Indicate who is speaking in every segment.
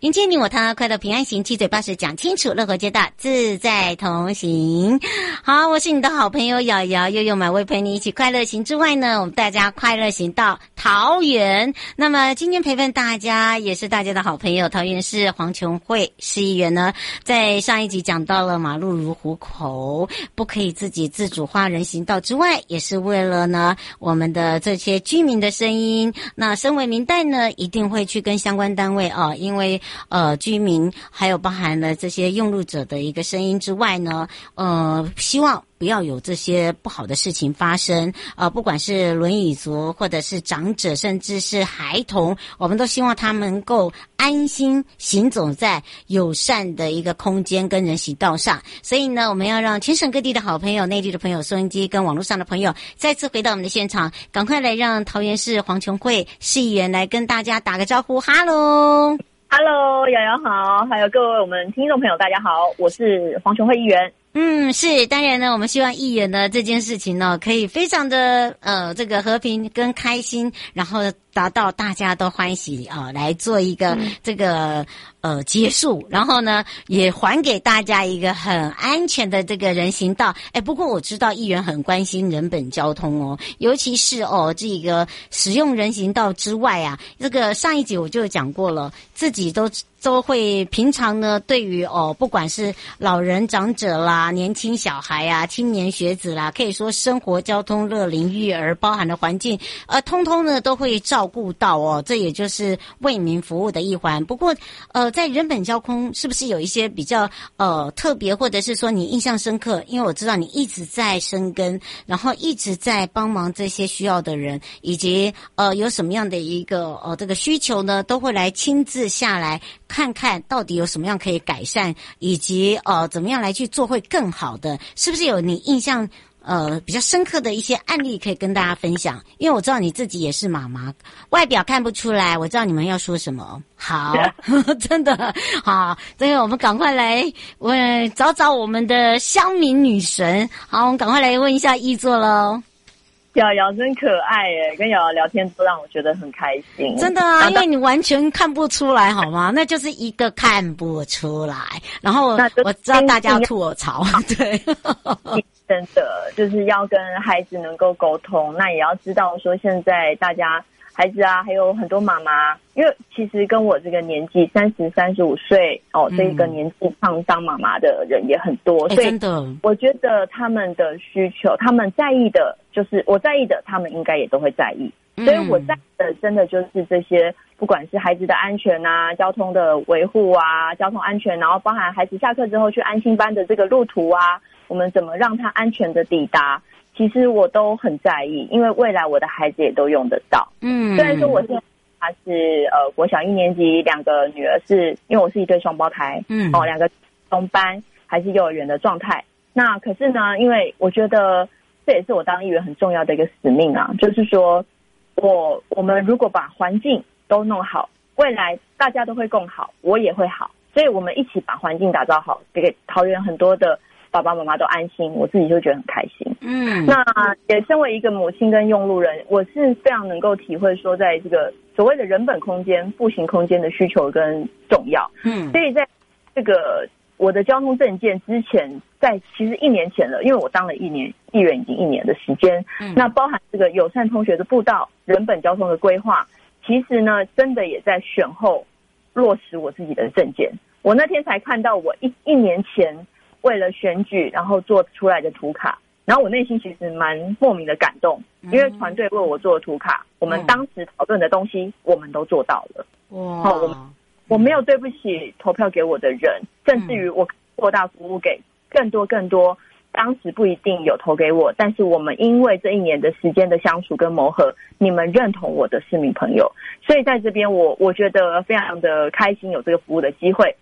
Speaker 1: 迎接你我他，快乐平安行，七嘴八舌讲清楚，乐活街道自在同行。好，我是你的好朋友瑶瑶，悠悠美味陪你一起快乐行之外呢，我们大家快乐行到桃园。那么今天陪伴大家也是大家的好朋友，桃园市黄琼慧市议员呢，在上一集讲到了马路如虎口，不可以自己自主画人行道之外，也是为了呢我们的这些居民的声音。那身为民代呢，一定会去跟相关单位啊，因为。呃，居民还有包含了这些用路者的一个声音之外呢，呃，希望不要有这些不好的事情发生。呃，不管是轮椅族，或者是长者，甚至是孩童，我们都希望他们能够安心行走在友善的一个空间跟人行道上。所以呢，我们要让全省各地的好朋友、内地的朋友、收音机跟网络上的朋友再次回到我们的现场，赶快来让桃园市黄琼会市议员来跟大家打个招呼，哈喽。
Speaker 2: Hello，瑶瑶好，还有各位我们听众朋友，大家好，我是黄琼慧议员。
Speaker 1: 嗯，是，当然呢，我们希望议员呢这件事情呢，可以非常的呃这个和平跟开心，然后达到大家都欢喜啊、呃，来做一个这个、嗯、呃结束，然后呢也还给大家一个很安全的这个人行道。哎，不过我知道议员很关心人本交通哦，尤其是哦这个使用人行道之外啊，这个上一集我就讲过了，自己都。都会平常呢，对于哦，不管是老人、长者啦、年轻小孩啊、青年学子啦，可以说生活、交通、乐龄、育儿，包含的环境，呃，通通呢都会照照顾到哦。这也就是为民服务的一环。不过，呃，在人本交通是不是有一些比较呃特别，或者是说你印象深刻？因为我知道你一直在深耕，然后一直在帮忙这些需要的人，以及呃有什么样的一个呃这个需求呢，都会来亲自下来。看看到底有什么样可以改善，以及呃怎么样来去做会更好的，是不是有你印象呃比较深刻的一些案例可以跟大家分享？因为我知道你自己也是妈妈，外表看不出来，我知道你们要说什么。好，真的好，所以我们赶快来问找找我们的乡民女神。好，我们赶快来问一下易座喽。
Speaker 2: 瑶瑶真可爱耶，跟瑶瑶聊天都让我觉得很开心。
Speaker 1: 真的啊，因为你完全看不出来，好吗？那就是一个看不出来。然后我知道大家吐我槽，对，
Speaker 2: 真的就是要跟孩子能够沟通，那也要知道说现在大家。孩子啊，还有很多妈妈，因为其实跟我这个年纪三十三十五岁哦，这个年纪上当妈妈的人也很多，所以，我觉得他们的需求，他们在意的，就是我在意的，他们应该也都会在意。所以我在意的，真的就是这些，不管是孩子的安全啊，交通的维护啊，交通安全，然后包含孩子下课之后去安心班的这个路途啊，我们怎么让他安全的抵达？其实我都很在意，因为未来我的孩子也都用得到。嗯，虽然说我现在他是呃国小一年级，两个女儿是因为我是一对双胞胎，嗯，哦，两个同班还是幼儿园的状态。那可是呢，因为我觉得这也是我当议员很重要的一个使命啊，就是说我我们如果把环境都弄好，未来大家都会更好，我也会好，所以我们一起把环境打造好，给桃园很多的。爸爸妈妈都安心，我自己就觉得很开心。
Speaker 1: 嗯，
Speaker 2: 那也身为一个母亲跟用路人，我是非常能够体会说，在这个所谓的人本空间、步行空间的需求跟重要。
Speaker 1: 嗯，
Speaker 2: 所以在这个我的交通证件之前，在其实一年前了，因为我当了一年议员已经一年的时间。嗯，那包含这个友善同学的步道、人本交通的规划，其实呢，真的也在选后落实我自己的证件。我那天才看到我一一年前。为了选举，然后做出来的图卡，然后我内心其实蛮莫名的感动，因为团队为我做的图卡，我们当时讨论的东西，我们都做到了。
Speaker 1: 哇！
Speaker 2: 好，我我没有对不起投票给我的人，甚至于我扩大服务给更多更多当时不一定有投给我，但是我们因为这一年的时间的相处跟磨合，你们认同我的市民朋友，所以在这边我我觉得非常的开心，有这个服务的机会。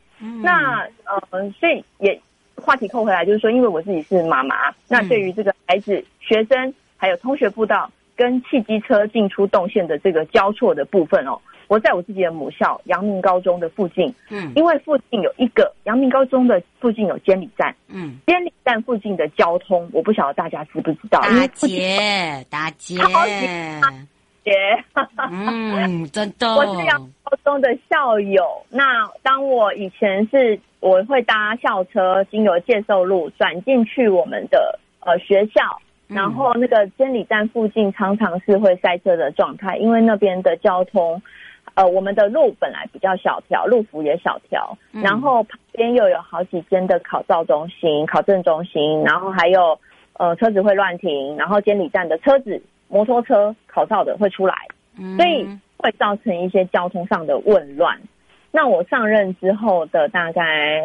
Speaker 2: 那呃，所以也。话题扣回来，就是说，因为我自己是妈妈，那对于这个孩子、学生，还有通学步道跟汽机车进出动线的这个交错的部分哦，我在我自己的母校阳明高中的附近，嗯，因为附近有一个阳明高中的附近有监理站，嗯，监理站附近的交通，我不晓得大家知不知道？
Speaker 1: 大姐，大姐，大
Speaker 2: 姐，
Speaker 1: 嗯，真的，
Speaker 2: 我是阳高中的校友。那当我以前是。我会搭校车经由介寿路转进去我们的呃学校，然后那个监理站附近常常是会塞车的状态，因为那边的交通，呃，我们的路本来比较小条，路幅也小条，然后旁边又有好几间的考照中心、考证中心，然后还有呃车子会乱停，然后监理站的车子、摩托车考照的会出来，所以会造成一些交通上的混乱。那我上任之后的大概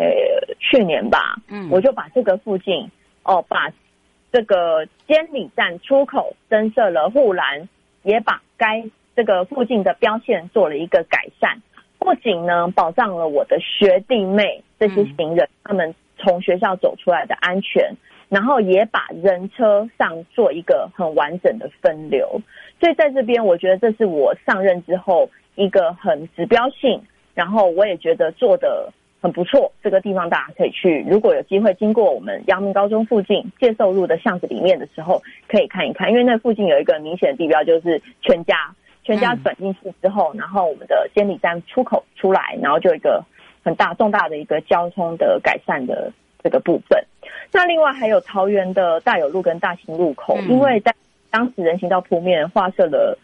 Speaker 2: 去年吧，嗯，我就把这个附近哦，把这个监理站出口增设了护栏，也把该这个附近的标线做了一个改善，不仅呢保障了我的学弟妹这些行人他们从学校走出来的安全，然后也把人车上做一个很完整的分流，所以在这边我觉得这是我上任之后一个很指标性。然后我也觉得做的很不错，这个地方大家可以去。如果有机会经过我们阳明高中附近介寿路的巷子里面的时候，可以看一看，因为那附近有一个明显的地标，就是全家。全家转进去之后，然后我们的监理站出口出来，然后就一个很大重大的一个交通的改善的这个部分。那另外还有桃园的大有路跟大兴路口，因为在当时人行道铺面画设了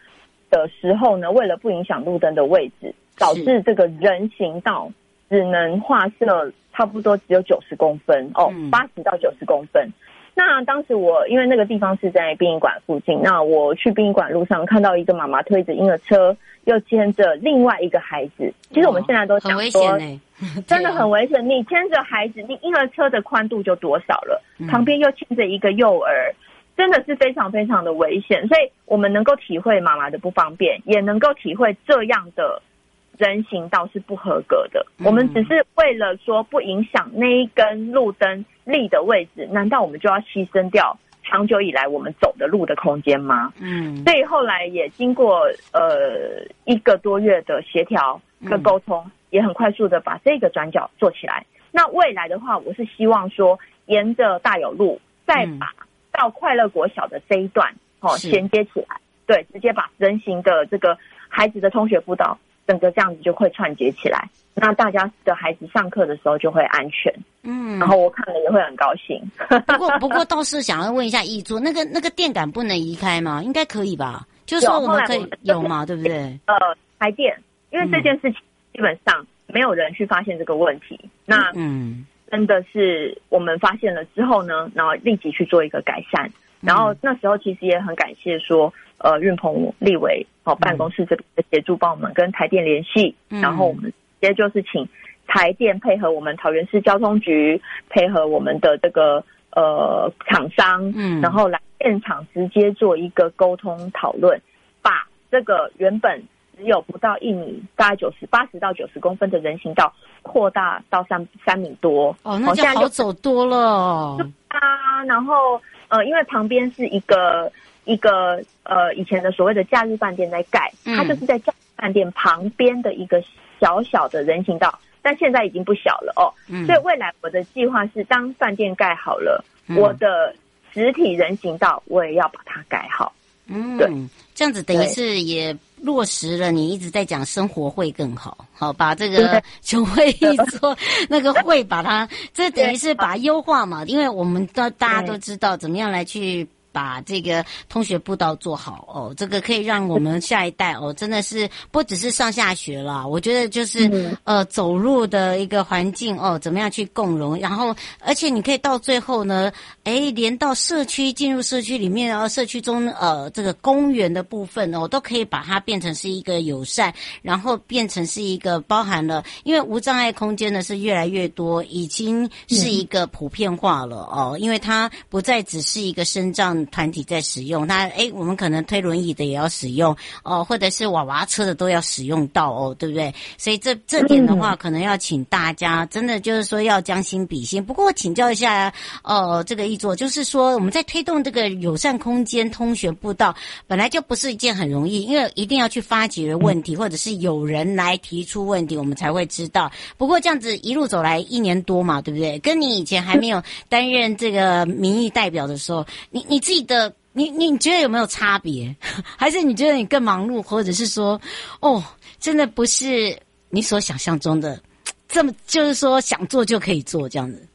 Speaker 2: 的时候呢，为了不影响路灯的位置。导致这个人行道只能画设差不多只有九十公分哦，八十到九十公分。那当时我因为那个地方是在殡仪馆附近，那我去殡仪馆路上看到一个妈妈推着婴儿车，又牵着另外一个孩子。其实我们现在都想说，真的很危险。你牵着孩子，你婴儿车的宽度就多少了？旁边又牵着一个幼儿，真的是非常非常的危险。所以我们能够体会妈妈的不方便，也能够体会这样的。人行道是不合格的，我们只是为了说不影响那一根路灯立的位置，难道我们就要牺牲掉长久以来我们走的路的空间吗？嗯，所以后来也经过呃一个多月的协调跟沟通，也很快速的把这个转角做起来。那未来的话，我是希望说沿着大有路，再把到快乐国小的这一段哦衔接起来，对，直接把人行的这个孩子的通学步道。整个这样子就会串接起来，那大家的孩子上课的时候就会安全，嗯，然后我看了也会很高兴。
Speaker 1: 不过，不过倒是想要问一下易座，那个那个电感不能移开吗？应该可以吧？就是说我们可以有嘛，对不对？
Speaker 2: 呃，台电，因为这件事情基本上没有人去发现这个问题，嗯、那嗯，真的是我们发现了之后呢，然后立即去做一个改善，然后那时候其实也很感谢说。呃，运鹏立委哦，办公室这边的协助，帮我们跟台电联系，嗯、然后我们直接就是请台电配合我们桃园市交通局，配合我们的这个呃厂商，嗯，然后来现场直接做一个沟通讨论，把这个原本只有不到一米，大概九十八十到九十公分的人行道，扩大到三三米多，
Speaker 1: 哦，那就好走多了。
Speaker 2: 啊，然后呃，因为旁边是一个。一个呃，以前的所谓的假日饭店在盖，它就是在假日饭店旁边的一个小小的人行道，但现在已经不小了哦。
Speaker 1: 嗯，
Speaker 2: 所以未来我的计划是，当饭店盖好了，
Speaker 1: 嗯。
Speaker 2: 我的实体人行道我也要把它盖好。
Speaker 1: 嗯，
Speaker 2: 对。
Speaker 1: 这样子等于是也落实了你一直在讲生活会更好，好把这个就会说那个会把它，这等于是把优化嘛，因为我们都大家都知道怎么样来去。把这个通学步道做好哦，这个可以让我们下一代哦，真的是不只是上下学了，我觉得就是、嗯、呃走路的一个环境哦，怎么样去共融，然后而且你可以到最后呢，诶，连到社区进入社区里面，然后社区中呃这个公园的部分哦，都可以把它变成是一个友善，然后变成是一个包含了，因为无障碍空间呢是越来越多，已经是一个普遍化了哦，因为它不再只是一个身障。团体在使用那，诶，我们可能推轮椅的也要使用哦，或者是娃娃车的都要使用到哦，对不对？所以这这点的话，可能要请大家真的就是说要将心比心。不过我请教一下，哦，这个易座就是说我们在推动这个友善空间通学步道，本来就不是一件很容易，因为一定要去发掘问题，或者是有人来提出问题，我们才会知道。不过这样子一路走来一年多嘛，对不对？跟你以前还没有担任这个民意代表的时候，你你。记得你，你觉得有没有差别？还是你觉得你更忙碌，或者是说，哦，真的不是你所想象中的这么，就是说想做就可以做这样子？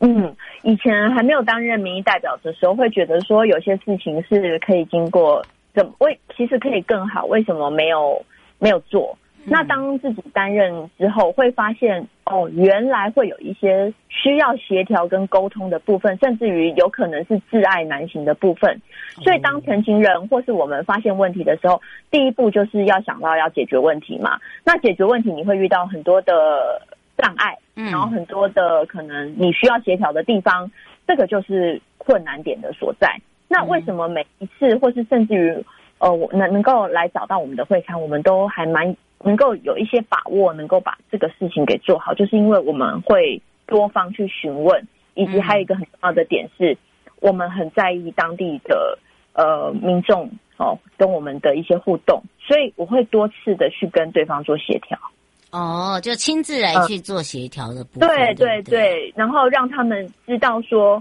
Speaker 2: 嗯，以前还没有担任民意代表的时候，会觉得说有些事情是可以经过怎为，其实可以更好，为什么没有没有做？那当自己担任之后，会发现哦，原来会有一些需要协调跟沟通的部分，甚至于有可能是挚爱难行的部分。所以，当成情人或是我们发现问题的时候，第一步就是要想到要解决问题嘛。那解决问题，你会遇到很多的障碍，然后很多的可能你需要协调的地方，这个就是困难点的所在。那为什么每一次，或是甚至于呃，我能能够来找到我们的会刊，我们都还蛮。能够有一些把握，能够把这个事情给做好，就是因为我们会多方去询问，以及还有一个很重要的点是，我们很在意当地的呃民众哦跟我们的一些互动，所以我会多次的去跟对方做协调。
Speaker 1: 哦，就亲自来去做协调的部分。
Speaker 2: 对对对，然后让他们知道说，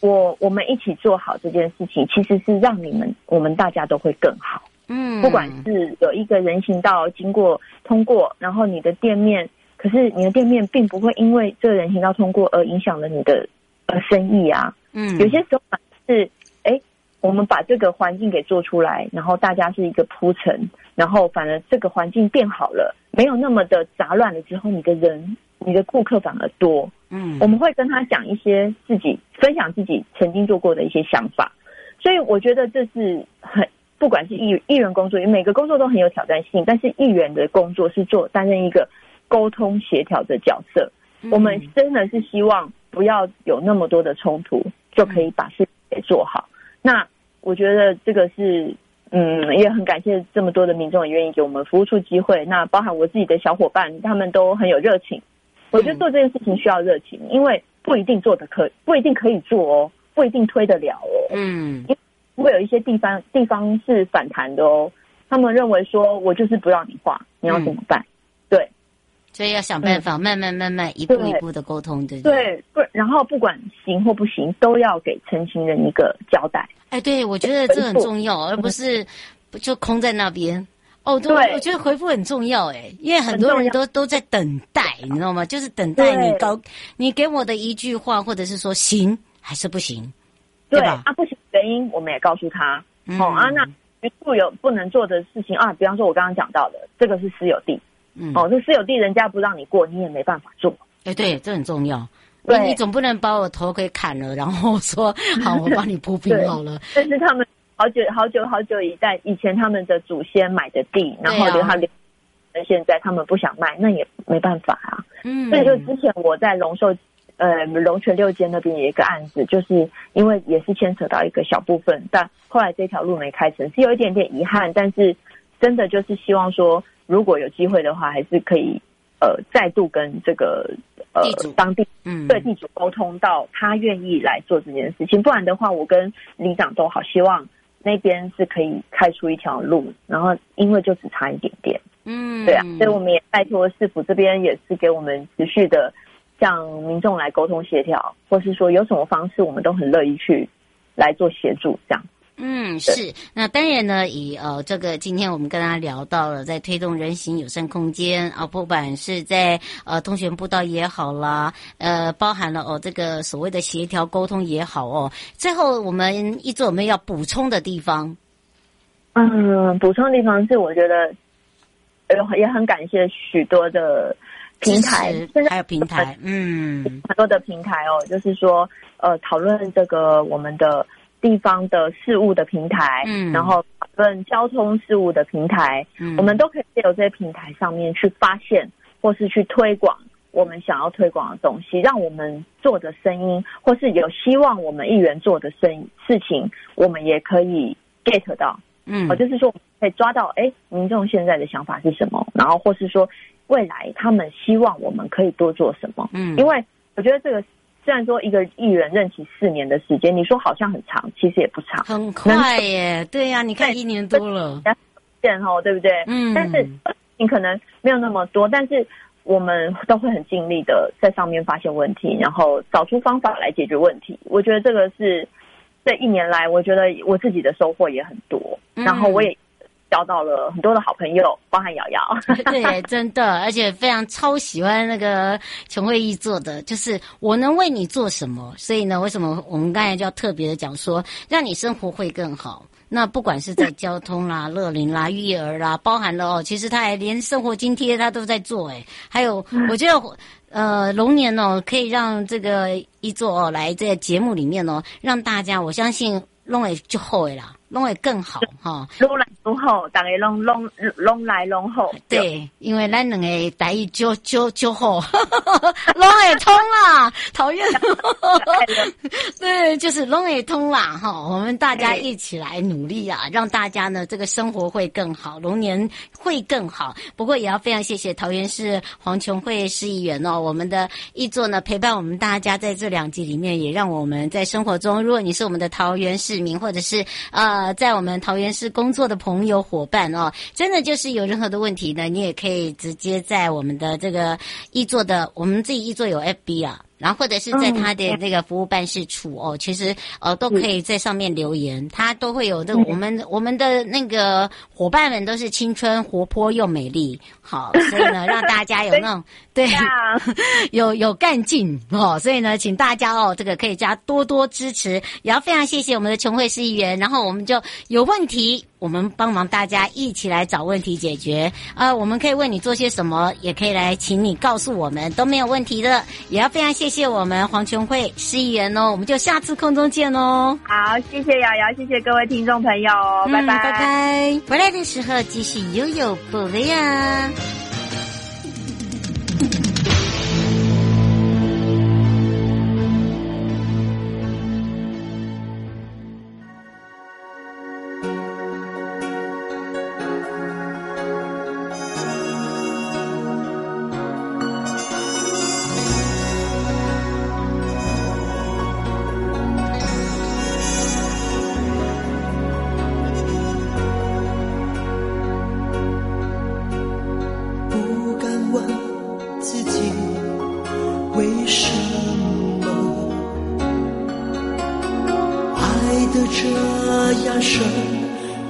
Speaker 2: 我我们一起做好这件事情，其实是让你们我们大家都会更好。嗯，不管是有一个人行道经过通过，然后你的店面，可是你的店面并不会因为这个人行道通过而影响了你的呃生意啊。嗯，有些时候是，哎，我们把这个环境给做出来，然后大家是一个铺陈，然后反而这个环境变好了，没有那么的杂乱了之后，你的人，你的顾客反而多。嗯，我们会跟他讲一些自己分享自己曾经做过的一些想法，所以我觉得这是很。不管是议议员工作，因为每个工作都很有挑战性，但是议员的工作是做担任一个沟通协调的角色。嗯。我们真的是希望不要有那么多的冲突，就可以把事情给做好。那我觉得这个是，嗯，也很感谢这么多的民众也愿意给我们服务处机会。那包含我自己的小伙伴，他们都很有热情。我觉得做这件事情需要热情，因为不一定做的可，不一定可以做哦，不一定推得了哦。嗯。会有一些地方地方是反弹的哦，他们认为说我就是不让你画，你要怎么办？嗯、对，
Speaker 1: 所以要想办法，慢慢慢慢一步一步的沟通，对
Speaker 2: 对对，不，然后不管行或不行，都要给成情人一个交代。
Speaker 1: 哎，对，我觉得这很重要，而不是就空在那边。哦，对，我觉得回复很重要，哎，因为很多人都都在等待，你知道吗？就是等待你高，你给我的一句话，或者是说行还是不行。对吧？
Speaker 2: 啊，不行，原因我们也告诉他。嗯、哦啊，那不有不能做的事情啊，比方说我刚刚讲到的，这个是私有地。嗯，哦，这私有地人家不让你过，你也没办法做。
Speaker 1: 哎，对，这很重要。对，你总不能把我头给砍了，然后说好，我帮你铺平 好了。
Speaker 2: 这是他们好久好久好久以在以前他们的祖先买的地，然后留他留。现在他们不想卖，那也没办法啊。嗯，所以就之前我在龙寿。呃，龙泉六街那边有一个案子，就是因为也是牵扯到一个小部分，但后来这条路没开成，是有一点点遗憾。但是真的就是希望说，如果有机会的话，还是可以呃再度跟这个呃当地嗯对地主沟通到他愿意来做这件事情。不然的话，我跟里长都好希望那边是可以开出一条路，然后因为就只差一点点。
Speaker 1: 嗯，
Speaker 2: 对啊，所以我们也拜托市府这边也是给我们持续的向民众来沟通协调，或是说有什么方式，我们都很乐意去来做协助这样。
Speaker 1: 嗯，是。那当然呢，以呃这个今天我们跟大家聊到了，在推动人行友善空间啊，不管是在呃通学步道也好啦，呃包含了哦这个所谓的协调沟通也好哦。最后我们一做我们要补充的地方，
Speaker 2: 嗯，补充的地方是我觉得，也很感谢许多的平台，
Speaker 1: 现在还有平台，嗯，
Speaker 2: 很多的平台哦，就是说呃讨论这个我们的。地方的事务的平台，嗯，然后讨论交通事务的平台，嗯，我们都可以借由这些平台上面去发现，或是去推广我们想要推广的东西，让我们做的声音，或是有希望我们议员做的声事情，我们也可以 get 到，嗯，哦就是说可以抓到，哎，民众现在的想法是什么，然后或是说未来他们希望我们可以多做什么，嗯，因为我觉得这个。虽然说一个艺人任期四年的时间，你说好像很长，其实也不长，
Speaker 1: 很快耶。对呀、啊，你看一年多了，
Speaker 2: 见吼，对不对？嗯。但是你可能没有那么多，但是我们都会很尽力的在上面发现问题，然后找出方法来解决问题。我觉得这个是这一年来，我觉得我自己的收获也很多，然后我也。交到了很多的好朋友，包含瑶瑶。
Speaker 1: 对，真的，而且非常超喜欢那个琼慧议做的，就是我能为你做什么。所以呢，为什么我们刚才就要特别的讲说，让你生活会更好？那不管是在交通啦、乐龄啦、育儿啦，包含了哦，其实他还连生活津贴他都在做。诶，还有，我觉得呃，龙年哦，可以让这个一座哦来这个节目里面哦，让大家我相信弄诶就好诶啦。拢会更好哈，
Speaker 2: 拢好，大家拢拢拢来拢好。
Speaker 1: 对，因为咱两个台语就就就好，拢会通啦，讨厌。对，就是拢会通啦哈，我们大家一起来努力啊，让大家呢这个生活会更好，龙年会更好。不过也要非常谢谢桃园市黄琼慧市议员哦，我们的一座呢陪伴我们大家在这两集里面，也让我们在生活中，如果你是我们的桃园市民，或者是啊。呃，在我们桃园市工作的朋友伙伴哦，真的就是有任何的问题呢，你也可以直接在我们的这个易座的，我们自己易座有 FB 啊。然后或者是在他的那个服务办事处哦，其实呃都可以在上面留言，他都会有这个我们我们的那个伙伴们都是青春活泼又美丽，好，所以呢 让大家有那种 对 有有干劲哦，所以呢请大家哦这个可以加多多支持，也要非常谢谢我们的琼慧市议员，然后我们就有问题。我们帮忙大家一起来找问题解决啊！我们可以为你做些什么，也可以来请你告诉我们，都没有问题的。也要非常谢谢我们黄琼慧市议员哦，我们就下次空中见哦。
Speaker 2: 好，谢谢瑶瑶，谢谢各位听众朋友，嗯、拜拜拜
Speaker 1: 拜。回来的时候继续悠悠宝贝呀。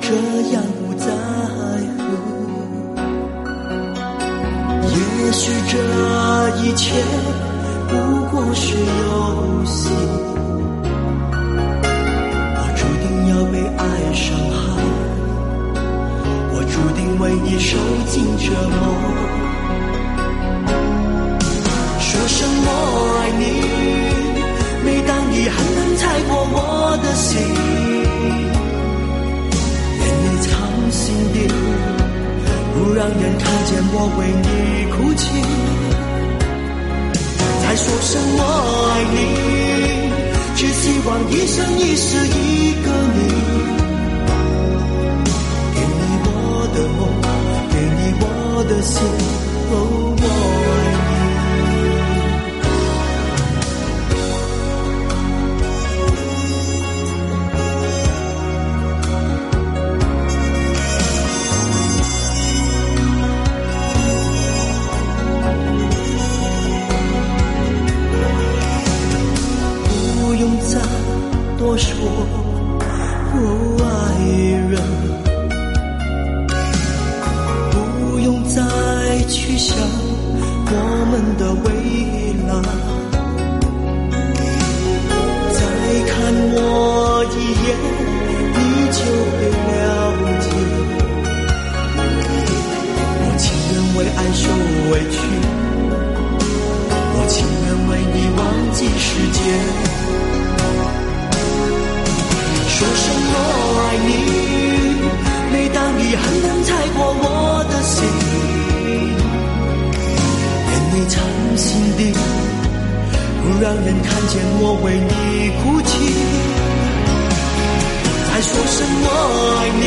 Speaker 3: 这样不在乎也许这一切不过是游戏。我注定要被爱伤害我注定为你受尽折磨说声我爱你每当你狠狠踩过我的心。心底，不让人看见我为你哭泣。再说声我爱你，只希望一生一世一个你。给你我的梦，给你我的心，哦，我爱。狠狠踩过我的心。眼泪藏心底，不让人看见我为你哭泣。再说声我爱你，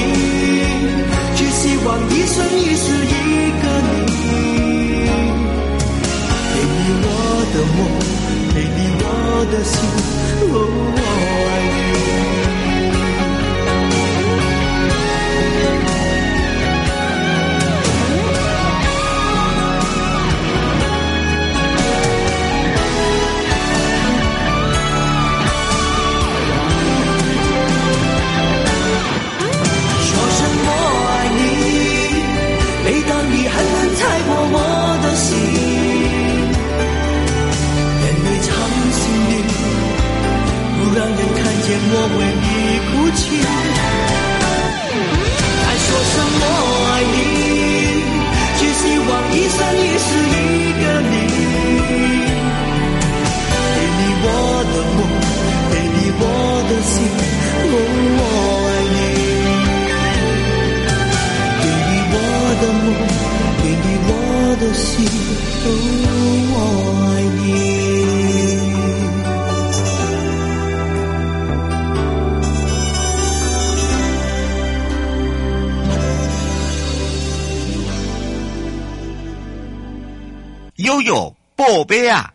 Speaker 3: 只希望一生一世一个你。给你我的梦，给你我的心，哦，我爱你。我为你哭泣，再说声我爱你，只希望一生一世一个你。给你我的梦，给你我的心，哦，我爱你。
Speaker 4: 给你我的梦，给你我的心，哦，宝贝啊！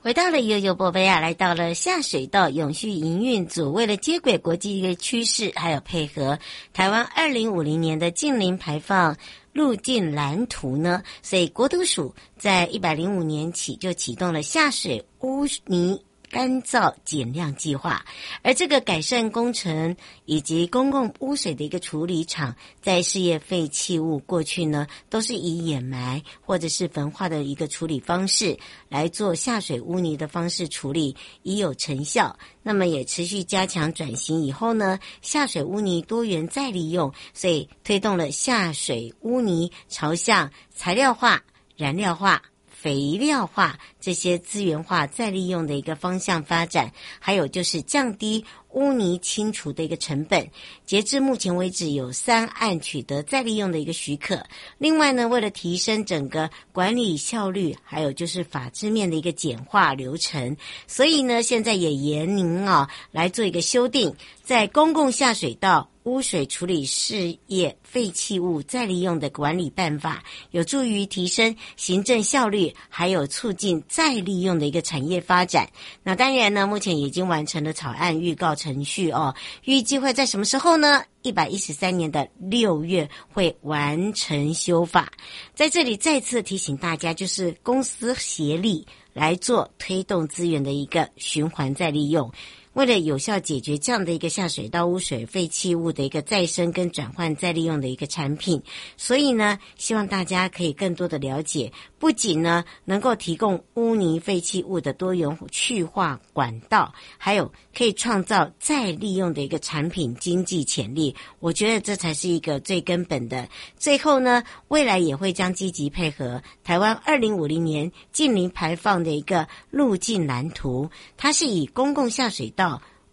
Speaker 5: 回到了悠悠宝贝啊，来到了下水道永续营运组，为了接轨国际一个趋势，还有配合台湾二零五零年的净零排放路径蓝图呢，所以国土署在一百零五年起就启动了下水污泥。干燥减量计划，而这个改善工程以及公共污水的一个处理厂，在事业废弃物过去呢，都是以掩埋或者是焚化的一个处理方式来做下水污泥的方式处理，已有成效。那么也持续加强转型以后呢，下水污泥多元再利用，所以推动了下水污泥朝向材料化、燃料化。肥料化这些资源化再利用的一个方向发展，还有就是降低污泥清除的一个成本。截至目前为止，有三案取得再利用的一个许可。另外呢，为了提升整个管理效率，还有就是法制面的一个简化流程，所以呢，现在也严宁啊来做一个修订，在公共下水道。污水处理事业废弃物再利用的管理办法，有助于提升行政效率，还有促进再利用的一个产业发展。那当然呢，目前已经完成了草案预告程序哦，预计会在什么时候呢？一百一十三年的六月会完成修法。在这里再次提醒大家，就是公私协力来做推动资源的一个循环再利用。为了有效解决这样的一个下水道污水废弃物的一个再生跟转换再利用的一个产品，所以呢，希望大家可以更多的了解，不仅呢能够提供污泥废弃物的多元去化管道，还有可以创造再利用的一个产品经济潜力。我觉得这才是一个最根本的。最后呢，未来也会将积极配合台湾二零五零年净零排放的一个路径蓝图，它是以公共下水道。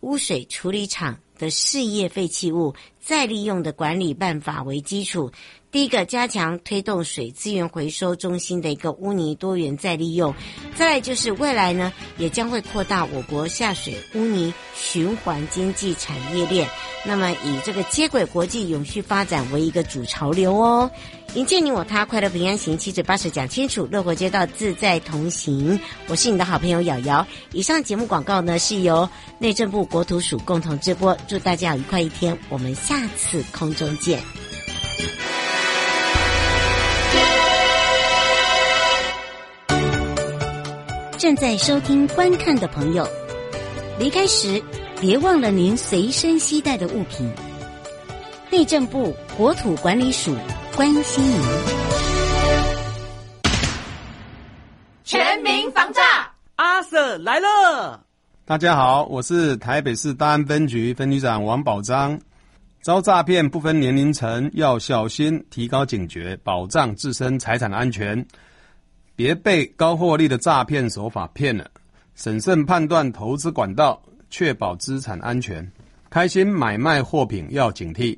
Speaker 5: 污水处理厂的事业废弃物再利用的管理办法为基础。第一个，加强推动水资源回收中心的一个污泥多元再利用；再来就是未来呢，也将会扩大我国下水污泥循环经济产业链。那么，以这个接轨国际永续发展为一个主潮流哦。迎接你我他，快乐平安行，七嘴八舌讲清楚，乐活街道自在同行。我是你的好朋友瑶瑶。以上节目广告呢，是由内政部国土署共同直播。祝大家愉快一天，我们下次空中见。正在收听、观看的朋友，离开时别忘了您随身携带的物品。内政部国土管理署。
Speaker 1: 关心您。
Speaker 6: 全民防诈，
Speaker 7: 阿 Sir 来了。
Speaker 8: 大家好，我是台北市大安分局分局长王宝章。遭诈骗不分年龄层，要小心，提高警觉，保障自身财产安全，别被高获利的诈骗手法骗了。审慎判断投资管道，确保资产安全。开心买卖货品要警惕，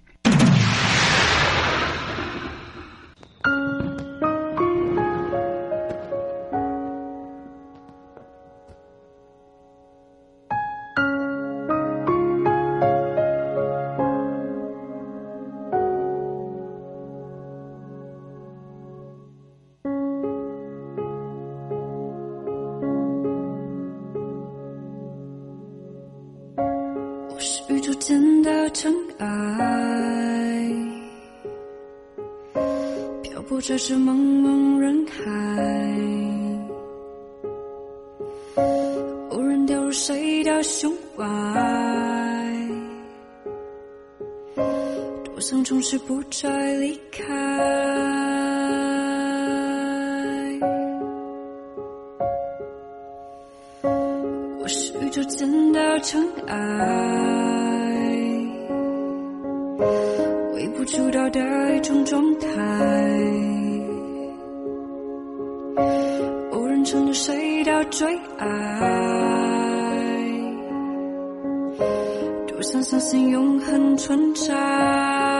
Speaker 9: 我是宇宙间的尘埃，微不足道的一种状态。乘着谁的最爱，多想相信永恒存在。